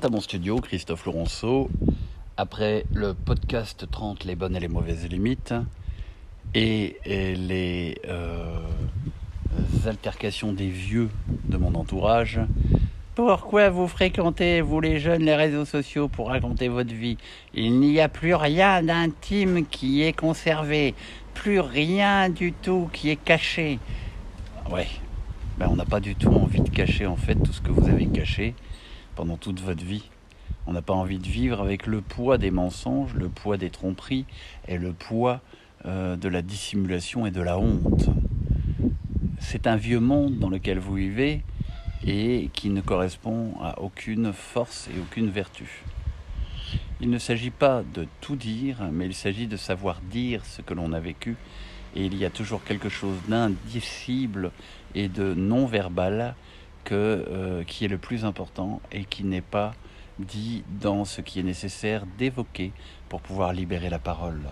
à mon studio, Christophe Laurenceau, après le podcast 30 Les bonnes et les mauvaises limites et, les euh, altercations des vieux de mon entourage. Pourquoi vous fréquentez, vous les jeunes, les réseaux sociaux pour raconter votre vie? Il n'y a plus rien d'intime qui est conservé, plus rien du tout qui est caché. Ouais, ben on n'a pas du tout envie de cacher en fait tout ce que vous avez caché pendant toute votre vie. On n'a pas envie de vivre avec le poids des mensonges, le poids des tromperies et le poids euh, de la dissimulation et de la honte. C'est un vieux monde dans lequel vous vivez et qui ne correspond à aucune force et aucune vertu. Il ne s'agit pas de tout dire, mais il s'agit de savoir dire ce que l'on a vécu. Et il y a toujours quelque chose d'indicible et de non-verbal euh, qui est le plus important et qui n'est pas dit dans ce qui est nécessaire d'évoquer pour pouvoir libérer la parole.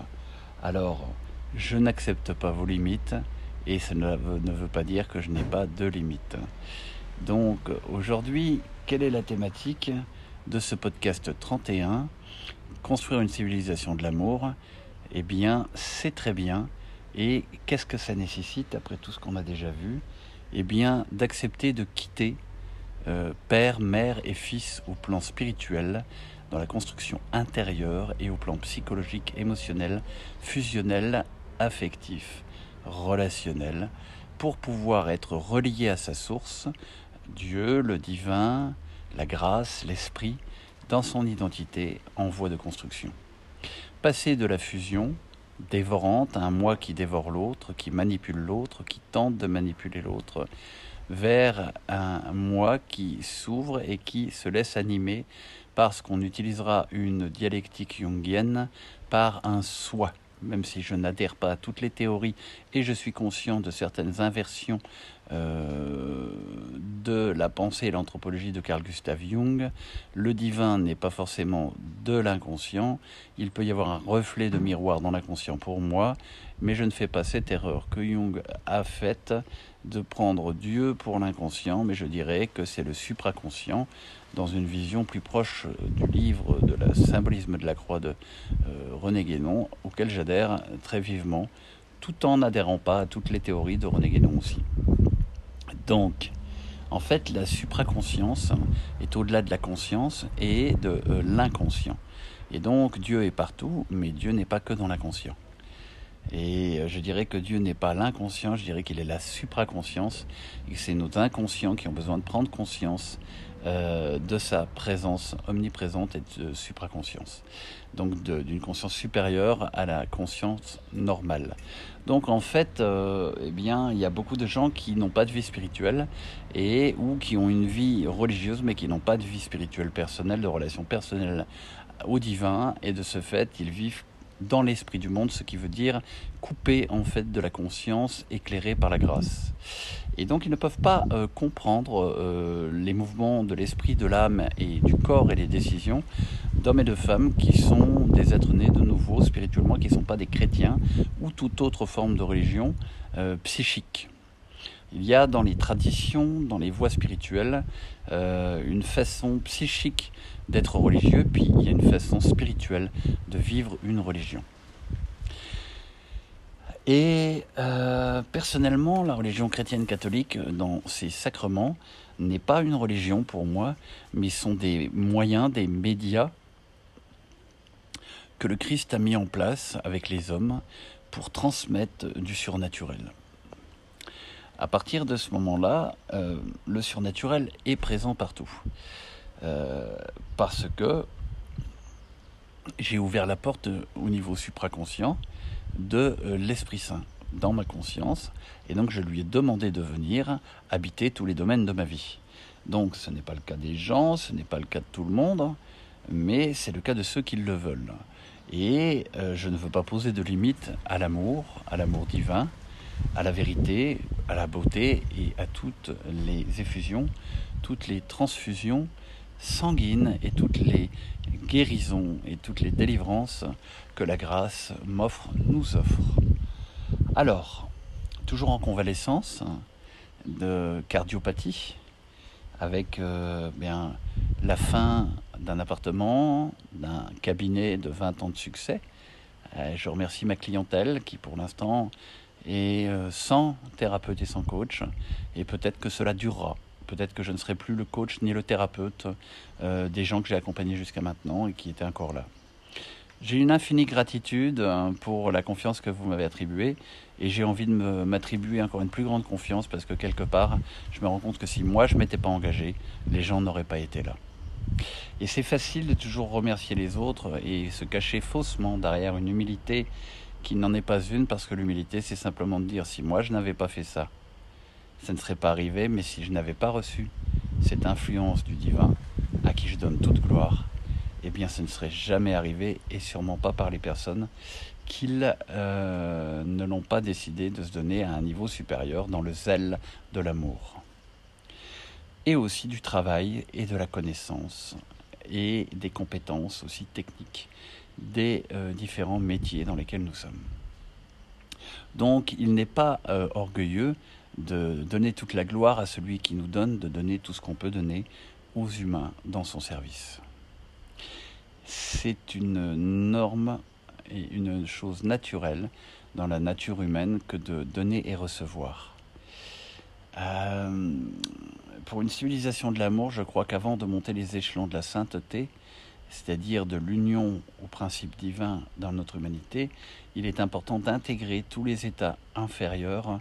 Alors, je n'accepte pas vos limites et ça ne veut pas dire que je n'ai pas de limites. Donc, aujourd'hui, quelle est la thématique de ce podcast 31 Construire une civilisation de l'amour? Eh bien, c'est très bien. Et qu'est-ce que ça nécessite, après tout ce qu'on a déjà vu? Eh bien, d'accepter de quitter euh, père, mère et fils au plan spirituel, dans la construction intérieure et au plan psychologique, émotionnel, fusionnel, affectif, relationnel, pour pouvoir être relié à sa source, Dieu, le divin, la grâce, l'esprit, dans son identité en voie de construction. Passer de la fusion, dévorante, un moi qui dévore l'autre, qui manipule l'autre, qui tente de manipuler l'autre, vers un moi qui s'ouvre et qui se laisse animer parce qu'on utilisera une dialectique jungienne par un soi même si je n'adhère pas à toutes les théories et je suis conscient de certaines inversions euh, de la pensée et l'anthropologie de Carl Gustav Jung, le divin n'est pas forcément de l'inconscient, il peut y avoir un reflet de miroir dans l'inconscient pour moi, mais je ne fais pas cette erreur que Jung a faite de prendre Dieu pour l'inconscient, mais je dirais que c'est le supraconscient dans une vision plus proche du livre de la symbolisme de la croix de euh, René Guénon, auquel j'adhère très vivement, tout en n'adhérant pas à toutes les théories de René Guénon aussi. Donc, en fait, la supraconscience est au-delà de la conscience et de euh, l'inconscient. Et donc, Dieu est partout, mais Dieu n'est pas que dans l'inconscient. Et euh, je dirais que Dieu n'est pas l'inconscient, je dirais qu'il est la supraconscience, et c'est nos inconscients qui ont besoin de prendre conscience euh, de sa présence omniprésente et de supraconscience. Donc d'une conscience supérieure à la conscience normale. Donc en fait, euh, eh bien, il y a beaucoup de gens qui n'ont pas de vie spirituelle et ou qui ont une vie religieuse mais qui n'ont pas de vie spirituelle personnelle, de relation personnelle au divin et de ce fait, ils vivent dans l'esprit du monde, ce qui veut dire couper en fait de la conscience éclairée par la grâce. Et donc ils ne peuvent pas euh, comprendre euh, les mouvements de l'esprit, de l'âme et du corps et les décisions d'hommes et de femmes qui sont des êtres nés de nouveau spirituellement, qui ne sont pas des chrétiens ou toute autre forme de religion euh, psychique. Il y a dans les traditions, dans les voies spirituelles, une façon psychique d'être religieux, puis il y a une façon spirituelle de vivre une religion. Et euh, personnellement, la religion chrétienne catholique, euh, dans ses sacrements, n'est pas une religion pour moi, mais sont des moyens, des médias que le Christ a mis en place avec les hommes pour transmettre du surnaturel. À partir de ce moment-là, euh, le surnaturel est présent partout. parce que j'ai ouvert la porte au niveau supraconscient de euh, l'Esprit Saint dans ma conscience, et donc je lui ai demandé de venir habiter tous les domaines de ma vie. Donc ce n'est pas le cas des gens, ce n'est pas le cas de tout le monde, mais c'est le cas de ceux qui le veulent. Et euh, je ne veux pas poser de limite à l'amour, à l'amour divin, à la vérité, à la beauté et à toutes les effusions, toutes les transfusions sanguines et toutes les guérisons et toutes les délivrances que la grâce m'offre, nous offre. Alors, toujours en convalescence de cardiopathie, avec euh, bien, la fin d'un appartement, d'un cabinet de 20 ans de succès. Euh, je remercie ma clientèle qui pour l'instant est euh, sans thérapeute et sans coach. Et peut-être que cela durera. Peut-être que je ne serai plus le coach ni le thérapeute euh, des gens que j'ai accompagnés jusqu'à maintenant et qui étaient encore là. J'ai une infinie gratitude hein, pour la confiance que vous m'avez attribuée et j'ai envie de m'attribuer encore une plus grande confiance parce que quelque part, je me rends compte que si moi je m'étais pas engagé, les gens n'auraient pas été là. Et c'est facile de toujours remercier les autres et se cacher faussement derrière une humilité qui n'en est pas une parce que l'humilité c'est simplement de dire si moi je n'avais pas fait ça, ça ne serait pas arrivé, mais si je n'avais pas reçu cette influence du divin à qui je donne toute gloire, eh bien ce ne serait jamais arrivé et sûrement pas par les personnes qui euh, ne l'ont pas décidé de se donner à un niveau supérieur dans le zèle de l'amour. Et aussi du travail et de la connaissance et des compétences aussi techniques des euh, différents métiers dans lesquels nous sommes. Donc il n'est pas euh, orgueilleux de donner toute la gloire à celui qui nous donne, de donner tout ce qu'on peut donner aux humains dans son service. C'est une norme et une chose naturelle dans la nature humaine que de donner et recevoir. Euh, pour une civilisation de l'amour, je crois qu'avant de monter les échelons de la sainteté, c'est-à-dire de l'union au principe divin dans notre humanité, il est important d'intégrer tous les états inférieurs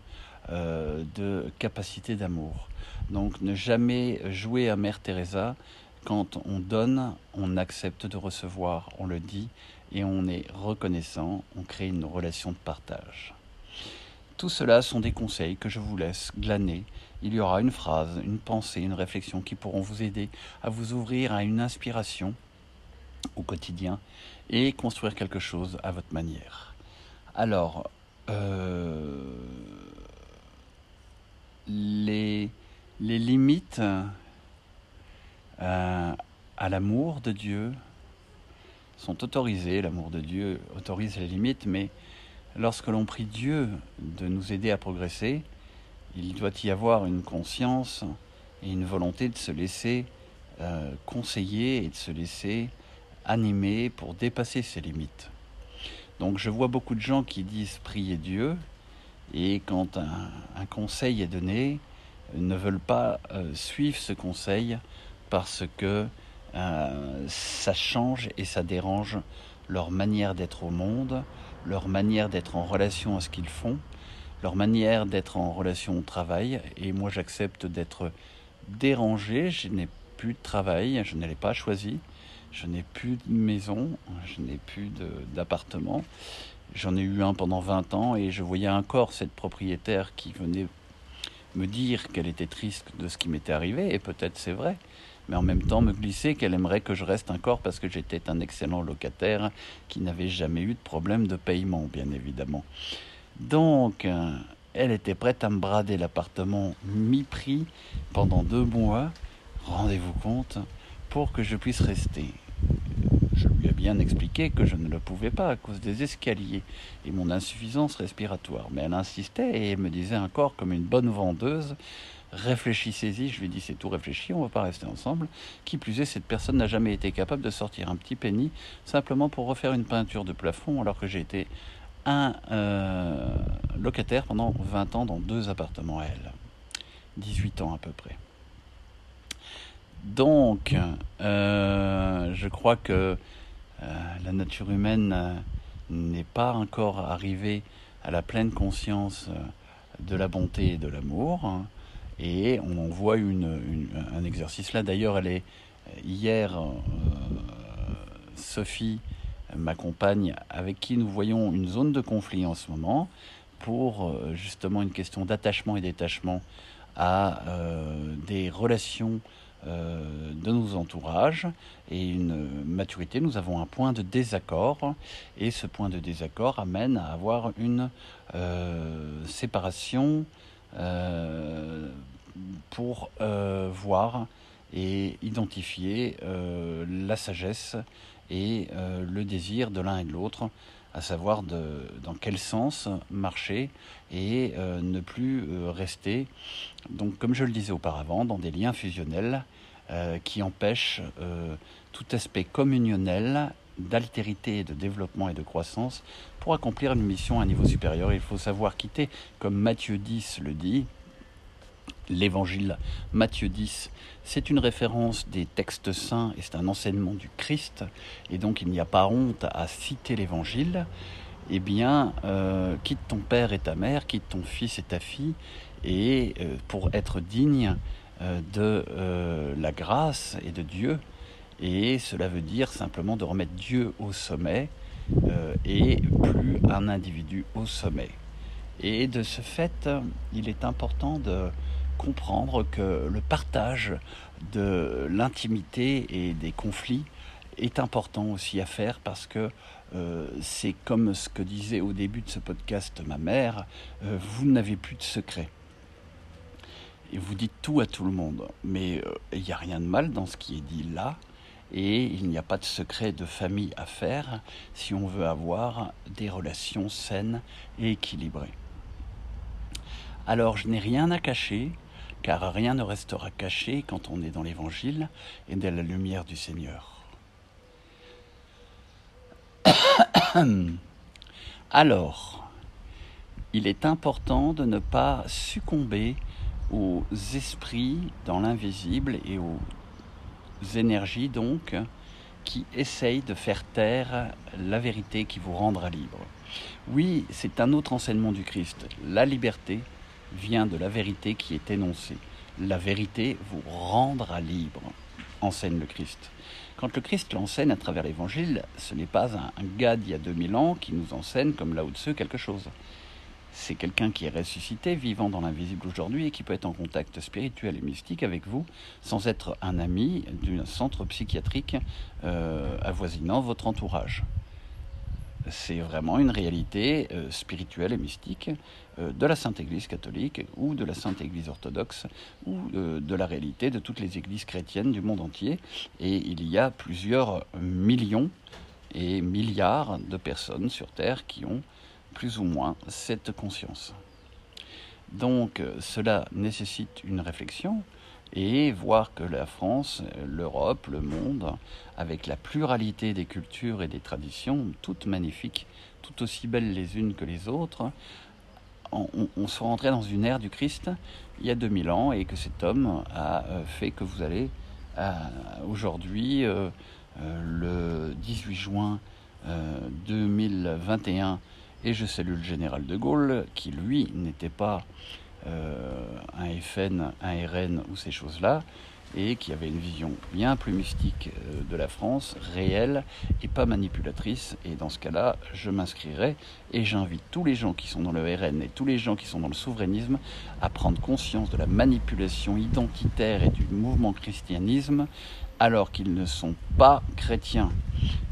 euh, de capacité d'amour. Donc ne jamais jouer à Mère Teresa. Quand on donne, on accepte de recevoir, on le dit, et on est reconnaissant, on crée une relation de partage. Tout cela sont des conseils que je vous laisse glaner. Il y aura une phrase, une pensée, une réflexion qui pourront vous aider à vous ouvrir à une inspiration au quotidien et construire quelque chose à votre manière. Alors, euh, les, limites euh, à l'amour de Dieu sont autorisées. L'amour de Dieu autorise les limites, mais lorsque l'on prie Dieu de nous aider à progresser, il doit y avoir une conscience et une volonté de se laisser euh, conseiller et de se laisser animé pour dépasser ses limites. Donc je vois beaucoup de gens qui disent prier Dieu et quand un, conseil est donné, ne veulent pas euh, suivre ce conseil parce que euh, ça change et ça dérange leur manière d'être au monde, leur manière d'être en relation à ce qu'ils font, leur manière d'être en relation au travail. Et moi j'accepte d'être dérangé, je n'ai plus de travail, je ne l'ai pas choisi. Je n'ai plus de maison, je n'ai plus d'appartement. J'en ai eu un pendant 20 ans et je voyais encore cette propriétaire qui venait me dire qu'elle était triste de ce qui m'était arrivé, et peut-être c'est vrai, mais en même temps me glisser qu'elle aimerait que je reste encore parce que j'étais un excellent locataire qui n'avait jamais eu de problème de paiement, bien évidemment. Donc, euh, elle était prête à me brader l'appartement mi-prix pendant deux mois, rendez-vous compte, pour que je puisse rester. Je lui ai bien expliqué que je ne le pouvais pas à cause des escaliers et mon insuffisance respiratoire. Mais elle insistait et me disait encore comme une bonne vendeuse réfléchissez-y. Je lui ai c'est tout réfléchi, on ne va pas rester ensemble. Qui plus est, cette personne n'a jamais été capable de sortir un petit penny simplement pour refaire une peinture de plafond alors que j'ai été un euh, locataire pendant 20 ans dans deux appartements à elle. 18 ans à peu près. Donc, euh, je crois que euh, la nature humaine euh, n'est pas encore arrivée à la pleine conscience de la bonté et de l'amour. Et on en voit un exercice là. D'ailleurs, elle est hier, Sophie, ma compagne, avec qui nous voyons une zone de conflit en ce moment pour justement une question d'attachement et détachement à des relations de nos entourages et une maturité, nous avons un point de désaccord et ce point de désaccord amène à avoir une euh, séparation euh, pour voir et identifier la sagesse et le désir de l'un et de l'autre à savoir dans quel sens marcher et euh, ne plus euh, rester, donc comme je le disais auparavant, dans des liens fusionnels qui empêche tout aspect communionnel d'altérité, de développement et de croissance pour accomplir une mission à un niveau supérieur. Il faut savoir quitter, comme Matthieu 10 le dit, l'évangile Matthieu 10, c'est une référence des textes saints et c'est un enseignement du Christ, et donc il n'y a pas honte à citer l'évangile. Eh bien, euh, quitte ton père et ta mère, quitte ton fils et ta fille, et euh, pour être digne euh, de la grâce et de Dieu, et cela veut dire simplement de remettre Dieu au sommet et plus un individu au sommet. Et de ce fait, il est important de comprendre que le partage de l'intimité et des conflits est important aussi à faire parce que euh, c'est comme ce que disait au début de ce podcast ma mère, euh, vous n'avez plus de secret. Et vous dites tout à tout le monde, mais il n'y a rien de mal dans ce qui est dit là, et il n'y a pas de secret de famille à faire si on veut avoir des relations saines et équilibrées. Alors je n'ai rien à cacher, car rien ne restera caché quand on est dans l'Évangile et dans la lumière du Seigneur. Alors, il est important de ne pas succomber aux esprits dans l'invisible et aux énergies donc qui essayent de faire taire la vérité qui vous rendra libre. Oui, c'est un autre enseignement du Christ. La liberté vient de la vérité qui est énoncée. La vérité vous rendra libre, enseigne le Christ. Quand le Christ l'enseigne à travers l'Évangile, ce n'est pas un, gars d'il y a 2000 ans qui nous enseigne comme là Lao-Tzu quelque chose c'est quelqu'un qui est ressuscité, vivant dans l'invisible aujourd'hui et qui peut être en contact spirituel et mystique avec vous sans être un ami d'un centre psychiatrique euh, avoisinant votre entourage. C'est vraiment une réalité euh, spirituelle et mystique euh, de la Sainte Église catholique ou de la Sainte Église orthodoxe ou de la réalité de toutes les églises chrétiennes du monde entier. Et il y a plusieurs millions et milliards de personnes sur Terre qui ont plus ou moins cette conscience. Donc cela nécessite une réflexion et voir que la France, l'Europe, le monde, avec la pluralité des cultures et des traditions, toutes magnifiques, toutes aussi belles les unes que les autres, on, soit rentré dans une ère du Christ il y a 2000 ans et que cet homme a euh, fait que vous allez euh, aujourd'hui, euh, le 18 juin 2021, et je salue le général de Gaulle, qui lui n'était pas un FN, un RN ou ces choses-là, et qui avait une vision bien plus mystique euh, de la France, réelle et pas manipulatrice. Et dans ce cas-là, je m'inscrirai et j'invite tous les gens qui sont dans le RN et tous les gens qui sont dans le souverainisme à prendre conscience de la manipulation identitaire et du mouvement christianisme alors qu'ils ne sont pas chrétiens.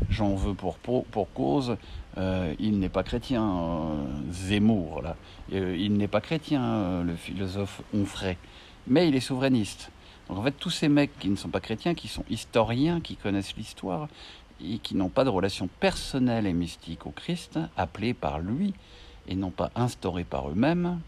J'en veux pour, pour cause euh, il n'est pas chrétien, euh, Zemmour. Euh, il n'est pas chrétien, le philosophe Onfray, mais il est souverainiste. Donc en fait, tous ces mecs qui ne sont pas chrétiens, qui sont historiens, qui connaissent l'histoire, et qui n'ont pas de relation personnelle et mystique au Christ, appelés par lui, et non pas instaurés par eux-mêmes,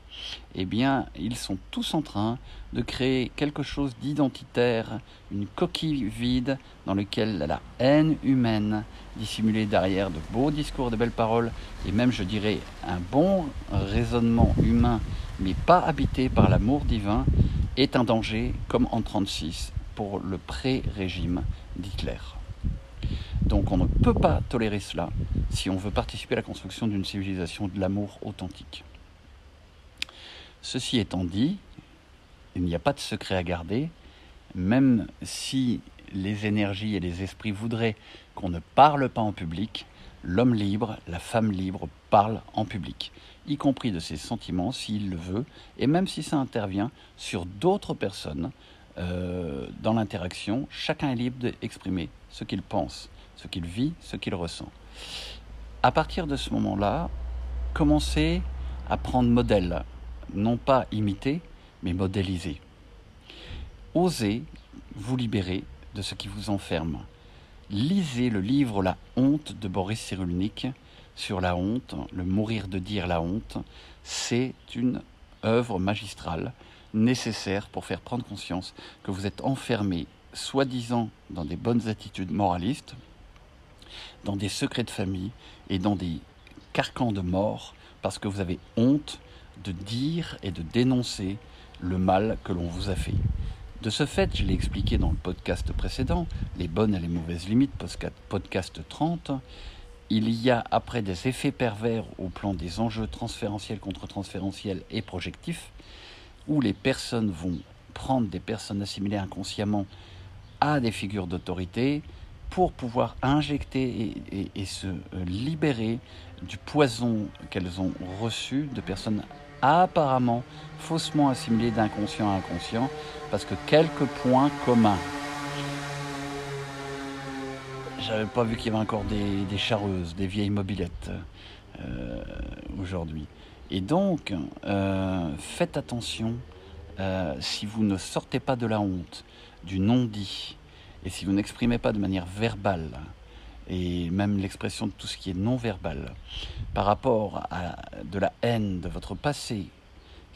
eh bien, ils sont tous en train de créer quelque chose d'identitaire, une coquille vide dans laquelle la haine humaine, dissimulée derrière de beaux discours, de belles paroles, et même, je dirais, un bon raisonnement humain, mais pas habité par l'amour divin, est un danger, comme en 1936, pour le pré-régime d'Hitler. Donc on ne peut pas tolérer cela si on veut participer à la construction d'une civilisation de l'amour authentique. Ceci étant dit, il n'y a pas de secret à garder, même si les énergies et les esprits voudraient qu'on ne parle pas en public, l'homme libre, la femme libre parle en public, y compris de ses sentiments s'il le veut, et même si ça intervient sur d'autres personnes euh, dans l'interaction, chacun est libre d'exprimer ce qu'il pense, ce qu'il vit, ce qu'il ressent. À partir de ce moment-là, commencez à prendre modèle, non pas imiter, mais modéliser. Osez vous libérer de ce qui vous enferme. Lisez le livre La honte de Boris Cyrulnik sur la honte, le mourir de dire la honte. C'est une œuvre magistrale nécessaire pour faire prendre conscience que vous êtes enfermé soi-disant dans des bonnes attitudes moralistes, dans des secrets de famille et dans des carcans de mort parce que vous avez honte de dire et de dénoncer le mal que l'on vous a fait. De ce fait, je l'ai expliqué dans le podcast précédent, les bonnes et les mauvaises limites, podcast 30, il y a après des effets pervers au plan des enjeux transférentiels, contre-transférentiels et projectifs, où les personnes vont prendre des personnes assimilées inconsciemment à des figures d'autorité pour pouvoir injecter et, se libérer du poison qu'elles ont reçu de personnes apparemment faussement assimilées d'inconscient à inconscient, parce que quelques points communs. J'avais pas vu qu'il y avait encore des, charreuses, des vieilles mobilettes euh, aujourd'hui. Et donc, euh, faites attention euh, si vous ne sortez pas de la honte, du non-dit, et si vous n'exprimez pas de manière verbale, et même l'expression de tout ce qui est non verbal, par rapport à de la haine de votre passé,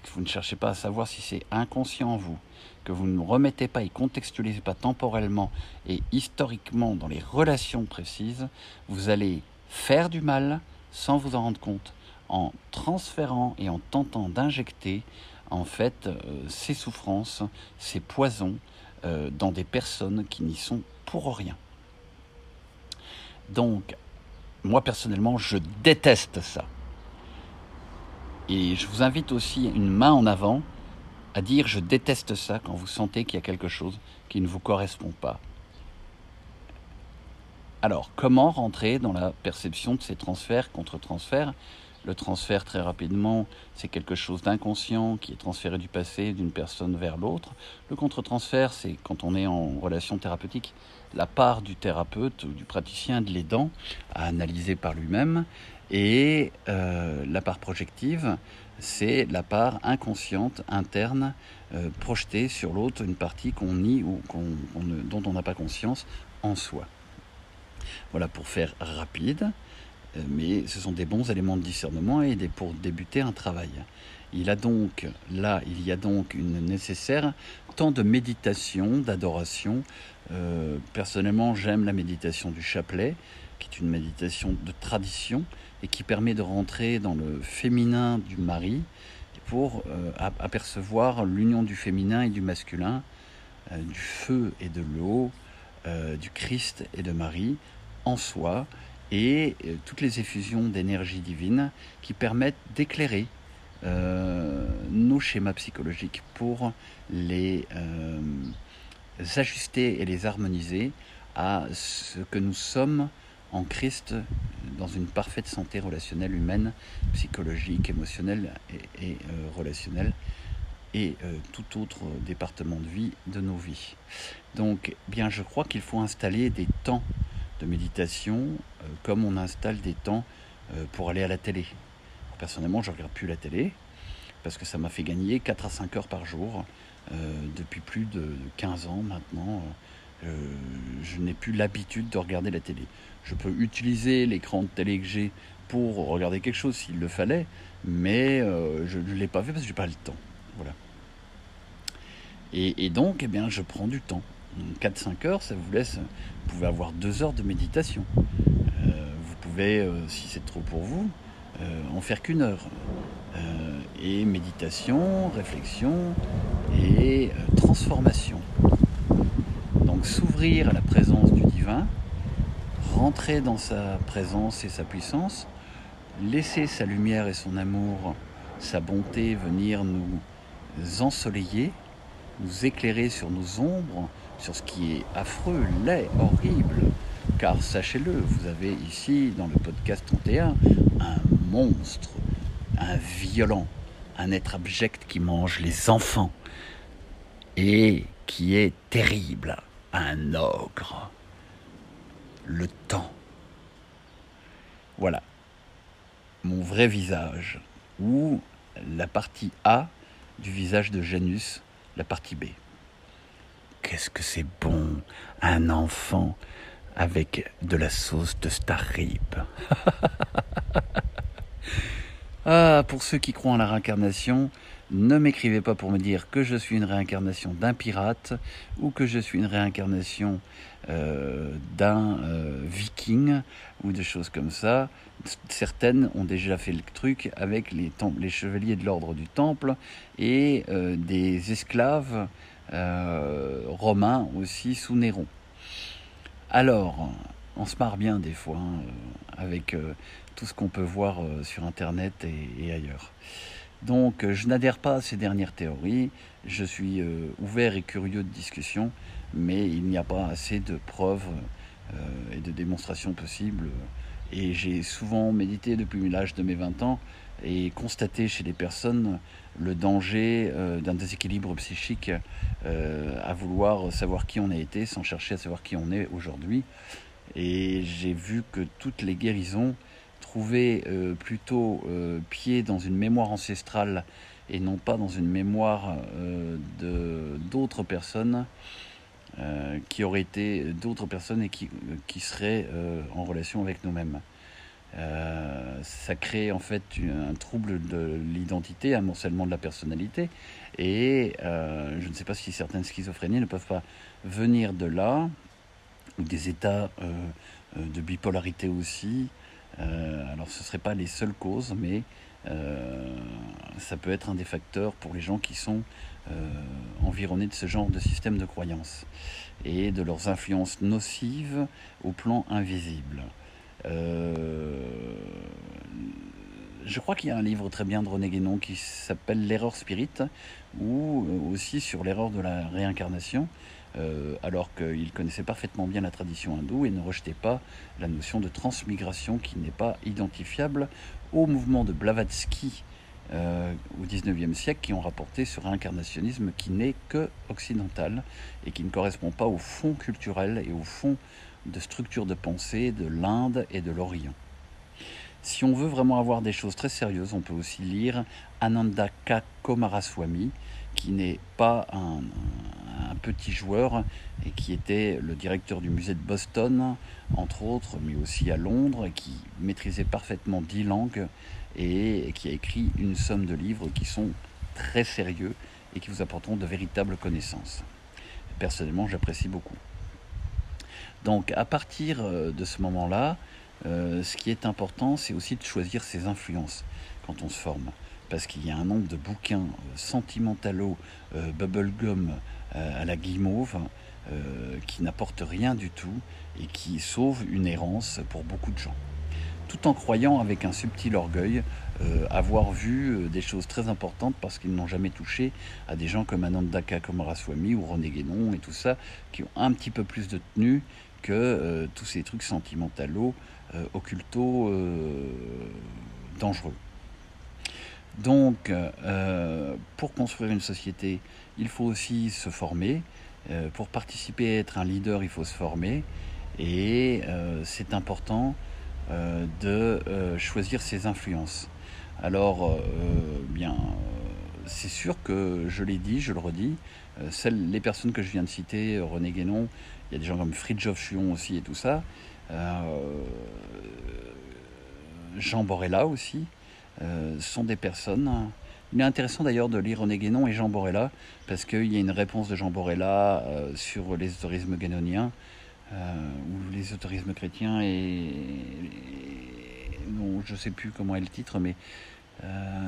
que vous ne cherchez pas à savoir si c'est inconscient en vous, que vous ne remettez pas et contextualisez pas temporellement et historiquement dans les relations précises, vous allez faire du mal sans vous en rendre compte, en transférant et en tentant d'injecter en fait euh, ces souffrances, ces poisons euh, dans des personnes qui n'y sont pour rien. Donc, moi personnellement, je déteste ça. Et je vous invite aussi une main en avant à dire je déteste ça quand vous sentez qu'il y a quelque chose qui ne vous correspond pas. Alors, comment rentrer dans la perception de ces transferts contre transferts le transfert, très rapidement, c'est quelque chose d'inconscient qui est transféré du passé d'une personne vers l'autre. Le contre-transfert, c'est quand on est en relation thérapeutique, la part du thérapeute ou du praticien de l'aidant à analyser par lui-même. Et euh, la part projective, c'est la part inconsciente, interne, euh, projetée sur l'autre, une partie qu'on nie ou dont on n'a pas conscience en soi. Voilà pour faire rapide. Euh, mais ce sont des bons éléments de discernement et des, pour débuter un travail. Il a donc, là, il y a donc une nécessaire temps de méditation, d'adoration. Euh, personnellement, j'aime la méditation du chapelet, qui est une méditation de tradition et qui permet de rentrer dans le féminin du mari pour euh, apercevoir l'union du féminin et du masculin, du feu et de l'eau, du Christ et de Marie en soi et euh, toutes les effusions d'énergie divine qui permettent d'éclairer euh, nos schémas psychologiques pour les euh, ajuster et les harmoniser à ce que nous sommes en Christ dans une parfaite santé relationnelle humaine, psychologique, émotionnelle et, relationnelle et tout autre département de vie de nos vies. Donc, bien, je crois qu'il faut installer des temps de méditation euh, comme on installe des temps euh, pour aller à la télé. Personnellement, je ne regarde plus la télé parce que ça m'a fait gagner 4 à 5 heures par jour euh, depuis plus de 15 ans maintenant. je n'ai plus l'habitude de regarder la télé. Je peux utiliser l'écran de télé que j'ai pour regarder quelque chose s'il le fallait, mais je ne l'ai pas fait parce que je n'ai pas le temps. Voilà. Et, et, donc, eh bien, je prends du temps. 4-5 heures, ça vous laisse, vous pouvez avoir 2 heures de méditation. Euh, vous pouvez, euh, si c'est trop pour vous, euh, en faire qu'une heure. et méditation, réflexion et transformation. Donc s'ouvrir à la présence du divin, rentrer dans sa présence et sa puissance, laisser sa lumière et son amour, sa bonté venir nous ensoleiller, nous éclairer sur nos ombres, sur ce qui est affreux, laid, horrible. Car sachez-le, vous avez ici dans le podcast 31 un monstre, un violent, un être abject qui mange les enfants et qui est terrible, un ogre. Le temps. Voilà. Mon vrai visage, ou la partie A du visage de Janus, la partie B. Qu'est-ce que c'est bon, un enfant avec de la sauce de Starrip. ah, pour ceux qui croient en la réincarnation, Ne m'écrivez pas pour me dire que je suis une réincarnation d'un pirate ou que je suis une réincarnation euh, d'un euh, viking ou des choses comme ça. Certaines ont déjà fait le truc avec les, les chevaliers de l'ordre du Temple et euh, des esclaves romains aussi sous Néron. Alors, on se marre bien des fois hein, avec tout ce qu'on peut voir sur Internet et ailleurs. Donc euh, je n'adhère pas à ces dernières théories, je suis euh, ouvert et curieux de discussion, mais il n'y a pas assez de preuves euh, et de démonstrations possibles. Et j'ai souvent médité depuis l'âge de mes 20 ans et constaté chez les personnes le danger d'un déséquilibre psychique à vouloir savoir qui on a été sans chercher à savoir qui on est aujourd'hui. Et j'ai vu que toutes les guérisons trouver euh, plutôt euh, pied dans une mémoire ancestrale et non pas dans une mémoire euh, d'autres personnes qui auraient été d'autres personnes et qui, qui seraient en relation avec nous-mêmes. Ça crée en fait un trouble de l'identité, un morcellement de la personnalité. Et je ne sais pas si certaines schizophrénies ne peuvent pas venir de là, ou des états de bipolarité aussi, euh, alors ce ne seraient pas les seules causes, mais euh, ça peut être un des facteurs pour les gens qui sont euh, environnés de ce genre de système de croyance et de leurs influences nocives au plan invisible. Je crois qu'il y a un livre très bien de René Guénon qui s'appelle L'erreur spirit, ou aussi sur l'erreur de la réincarnation, euh, alors qu'il connaissait parfaitement bien la tradition hindoue et ne rejetait pas la notion de transmigration qui n'est pas identifiable au mouvement de Blavatsky euh, au XIXe siècle qui ont rapporté ce réincarnationnisme qui n'est que occidental et qui ne correspond pas au fond culturel et au fond de structure de pensée de l'Inde et de l'Orient. Si on veut vraiment avoir des choses très sérieuses, on peut aussi lire Ananda K. Komaraswamy, qui n'est pas un, petit joueur et qui était le directeur du musée de Boston, entre autres, mais aussi à Londres, qui maîtrisait parfaitement dix langues et qui a écrit une somme de livres qui sont très sérieux et qui vous apporteront de véritables connaissances. Personnellement, j'apprécie beaucoup. Donc, à partir euh, de ce moment-là, euh, ce qui est important, c'est aussi de choisir ses influences quand on se forme parce qu'il y a un nombre de bouquins euh, sentimentalo, euh, bubblegum à la guimauve, qui n'apportent rien du tout et qui sauvent une errance pour beaucoup de gens. Tout en croyant avec un subtil orgueil avoir vu des choses très importantes parce qu'ils n'ont jamais touché à des gens comme Ananda Kamaraswamy ou René Guénon et tout ça, qui ont un petit peu plus de tenue que tous ces trucs sentimentalo, occulto, dangereux. Donc, euh, pour construire une société, il faut aussi se former. Euh, pour participer à être un leader, il faut se former. Et euh, c'est important de choisir ses influences. Alors, bien, c'est sûr que je l'ai dit, je le redis, celles, les personnes que je viens de citer, René Guénon, il y a des gens comme Fridjof Chuon aussi et tout ça, Jean Borella aussi, euh, sont des personnes. Il est intéressant d'ailleurs de lire René Guénon et Jean Borella, parce qu'il y a une réponse de Jean Borella euh, sur l'ésotérisme guénonien, euh, ou l'ésotérisme chrétien, et, je ne sais plus comment est le titre, mais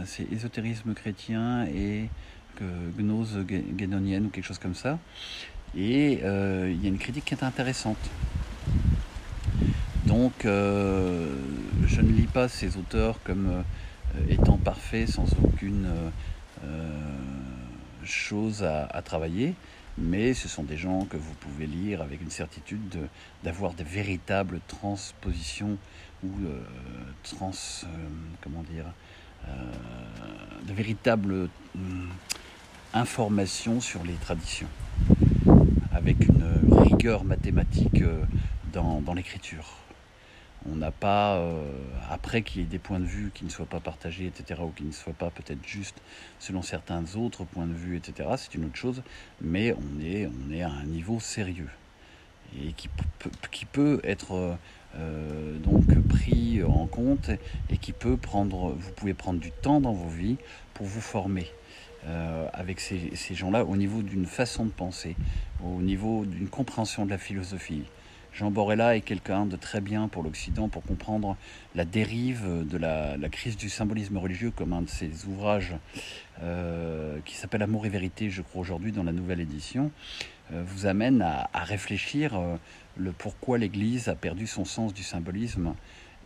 c'est ésotérisme chrétien et gnose guénonienne ou quelque chose comme ça. Et il y a une critique qui est intéressante. Donc, je ne lis pas ces auteurs comme euh, étant parfait sans aucune euh, euh, chose à, travailler, mais ce sont des gens que vous pouvez lire avec une certitude d'avoir de, véritables transpositions ou trans, comment dire, de véritables informations sur les traditions, avec une rigueur mathématique dans l'écriture on n'a pas, euh, après qu'il y ait des points de vue qui ne soient pas partagés, etc., ou qui ne soient pas peut-être justes selon certains autres points de vue, etc., c'est une autre chose, mais on est, on est à un niveau sérieux et qui, qui peut être euh, donc pris en compte et qui peut prendre, vous pouvez prendre du temps dans vos vies pour vous former. Euh, avec ces, gens-là au niveau d'une façon de penser, au niveau d'une compréhension de la philosophie. Jean Borella est quelqu'un de très bien pour l'Occident pour comprendre la dérive de la, crise du symbolisme religieux comme un de ses ouvrages euh, qui s'appelle Amour et vérité, je crois aujourd'hui dans la nouvelle édition, euh, vous amène à, réfléchir le pourquoi l'Église a perdu son sens du symbolisme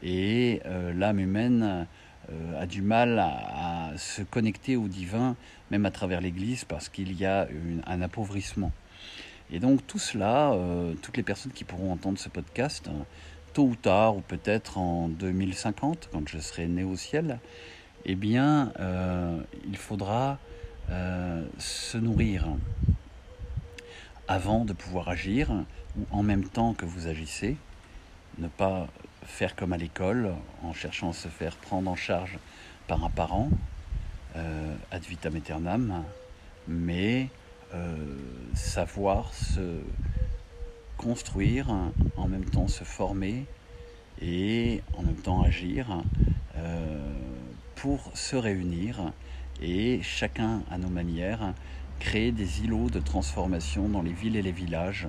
et l'âme humaine a du mal à, se connecter au divin, même à travers l'Église, parce qu'il y a un appauvrissement. Et donc tout cela, euh, toutes les personnes qui pourront entendre ce podcast, hein, tôt ou tard, ou peut-être en 2050, quand je serai né au ciel, eh bien, euh, il faudra se nourrir avant de pouvoir agir, ou en même temps que vous agissez, ne pas faire comme à l'école, en cherchant à se faire prendre en charge par un parent, euh, ad vitam aeternam, mais euh, savoir se construire, en même temps se former et en même temps agir euh, pour se réunir et chacun à nos manières créer des îlots de transformation dans les villes et les villages.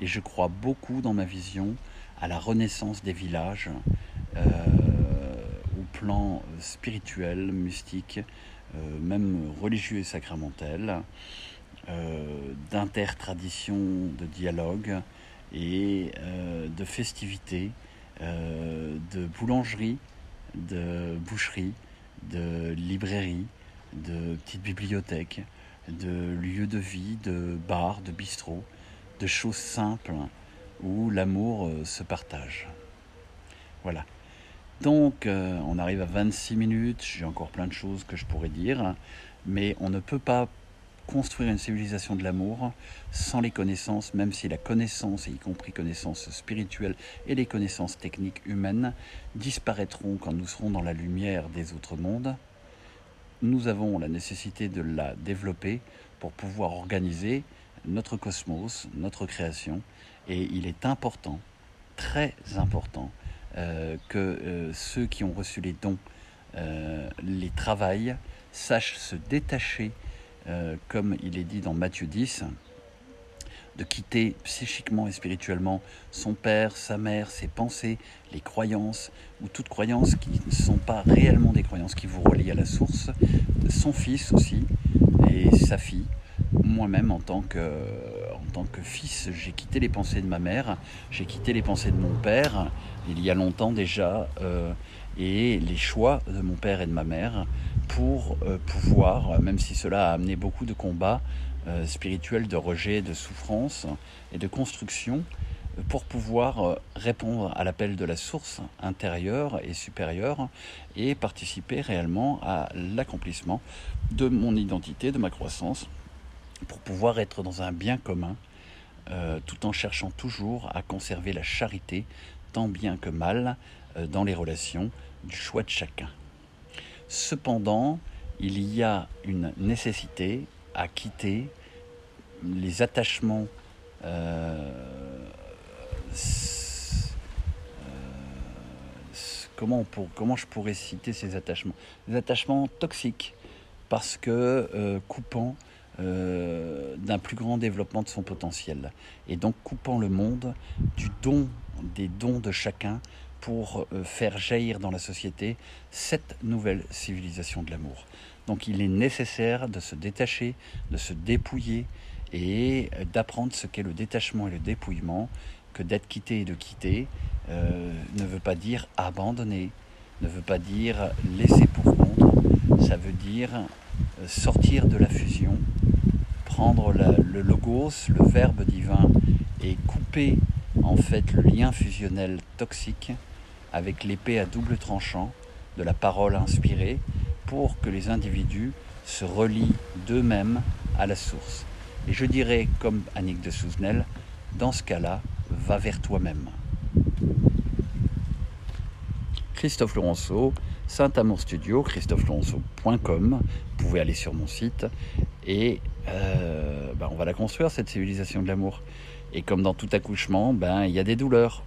Et je crois beaucoup dans ma vision à la renaissance des villages au plan spirituel, mystique, même religieux et sacramentel, euh, d'intertradition, de dialogue et de festivités, de boulangerie, de boucherie, de librairie, de petites bibliothèques, de lieux de vie, de bars, de bistrots, de choses simples où l'amour euh, se partage. Voilà. Donc, euh, on arrive à 26 minutes, j'ai encore plein de choses que je pourrais dire, mais on ne peut pas construire une civilisation de l'amour sans les connaissances, même si la connaissance, y compris connaissances spirituelles et les connaissances techniques humaines, disparaîtront quand nous serons dans la lumière des autres mondes. Nous avons la nécessité de la développer pour pouvoir organiser notre cosmos, notre création, et il est important, très important, que euh, ceux qui ont reçu les dons euh, les travaillent, sachent se détacher, comme il est dit dans Matthieu 10, de quitter psychiquement et spirituellement son père, sa mère, ses pensées, les croyances, ou toutes croyances qui ne sont pas réellement des croyances qui vous relient à la source, son fils aussi, et sa fille, moi-même en tant que tant que fils, j'ai quitté les pensées de ma mère, j'ai quitté les pensées de mon père il y a longtemps déjà, euh, et les choix de mon père et de ma mère pour euh, pouvoir, même si cela a amené beaucoup de combats euh, spirituels, de rejet, de souffrance et de construction, pour pouvoir répondre à l'appel de la source intérieure et supérieure et participer réellement à l'accomplissement de mon identité, de ma croissance pour pouvoir être dans un bien commun, euh, tout en cherchant toujours à conserver la charité, tant bien que mal, euh, dans les relations du choix de chacun. Cependant, il y a une nécessité à quitter les attachements euh, comment, pour, comment je pourrais citer ces attachements? Des attachements toxiques, parce que coupant euh, d'un plus grand développement de son potentiel. Et donc coupant le monde du don, des dons de chacun pour euh, faire jaillir dans la société cette nouvelle civilisation de l'amour. Donc il est nécessaire de se détacher, de se dépouiller et d'apprendre ce qu'est le détachement et le dépouillement, que d'être quitté et de quitter euh, ne veut pas dire abandonner, ne veut pas dire laisser pour compte, ça veut dire sortir de la fusion prendre le logos, le verbe divin, et couper en fait le lien fusionnel toxique avec l'épée à double tranchant de la parole inspirée pour que les individus se relient d'eux-mêmes à la source. Et je dirais, comme Annick de Souzenel, dans ce cas-là, va vers toi-même. Christophe Laurenceau, Saint Amour Studio, christophelaurenceau.com. Vous pouvez aller sur mon site et euh, ben, on va la construire, cette civilisation de l'amour. Et comme dans tout accouchement, ben, il y a des douleurs.